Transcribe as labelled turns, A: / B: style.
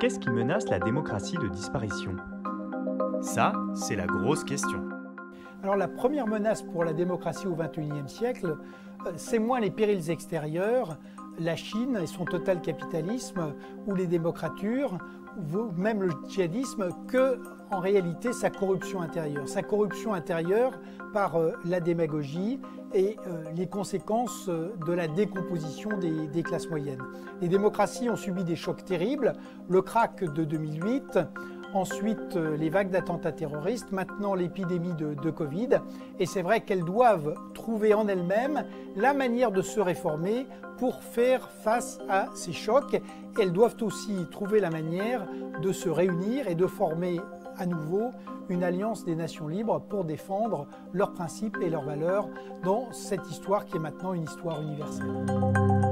A: qu'est-ce qui menace la démocratie de disparition? Ça, c'est la grosse question.
B: Alors la première menace pour la démocratie au XXIe siècle, euh, c'est moins les périls extérieurs, la Chine et son total capitalisme, ou les démocratures, ou même le djihadisme, que en réalité sa corruption intérieure. Sa corruption intérieure par euh, la démagogie et euh, les conséquences de la décomposition des, classes moyennes. Les démocraties ont subi des chocs terribles. Le crack de 2008, ensuite euh, les vagues d'attentats terroristes, maintenant l'épidémie de, de, Covid. Et c'est vrai qu'elles doivent trouver en elles-mêmes la manière de se réformer pour faire face à ces chocs. Elles doivent aussi trouver la manière de se réunir et de former à nouveau une alliance des nations libres pour défendre leurs principes et leurs valeurs dans cette histoire qui est maintenant une histoire universelle.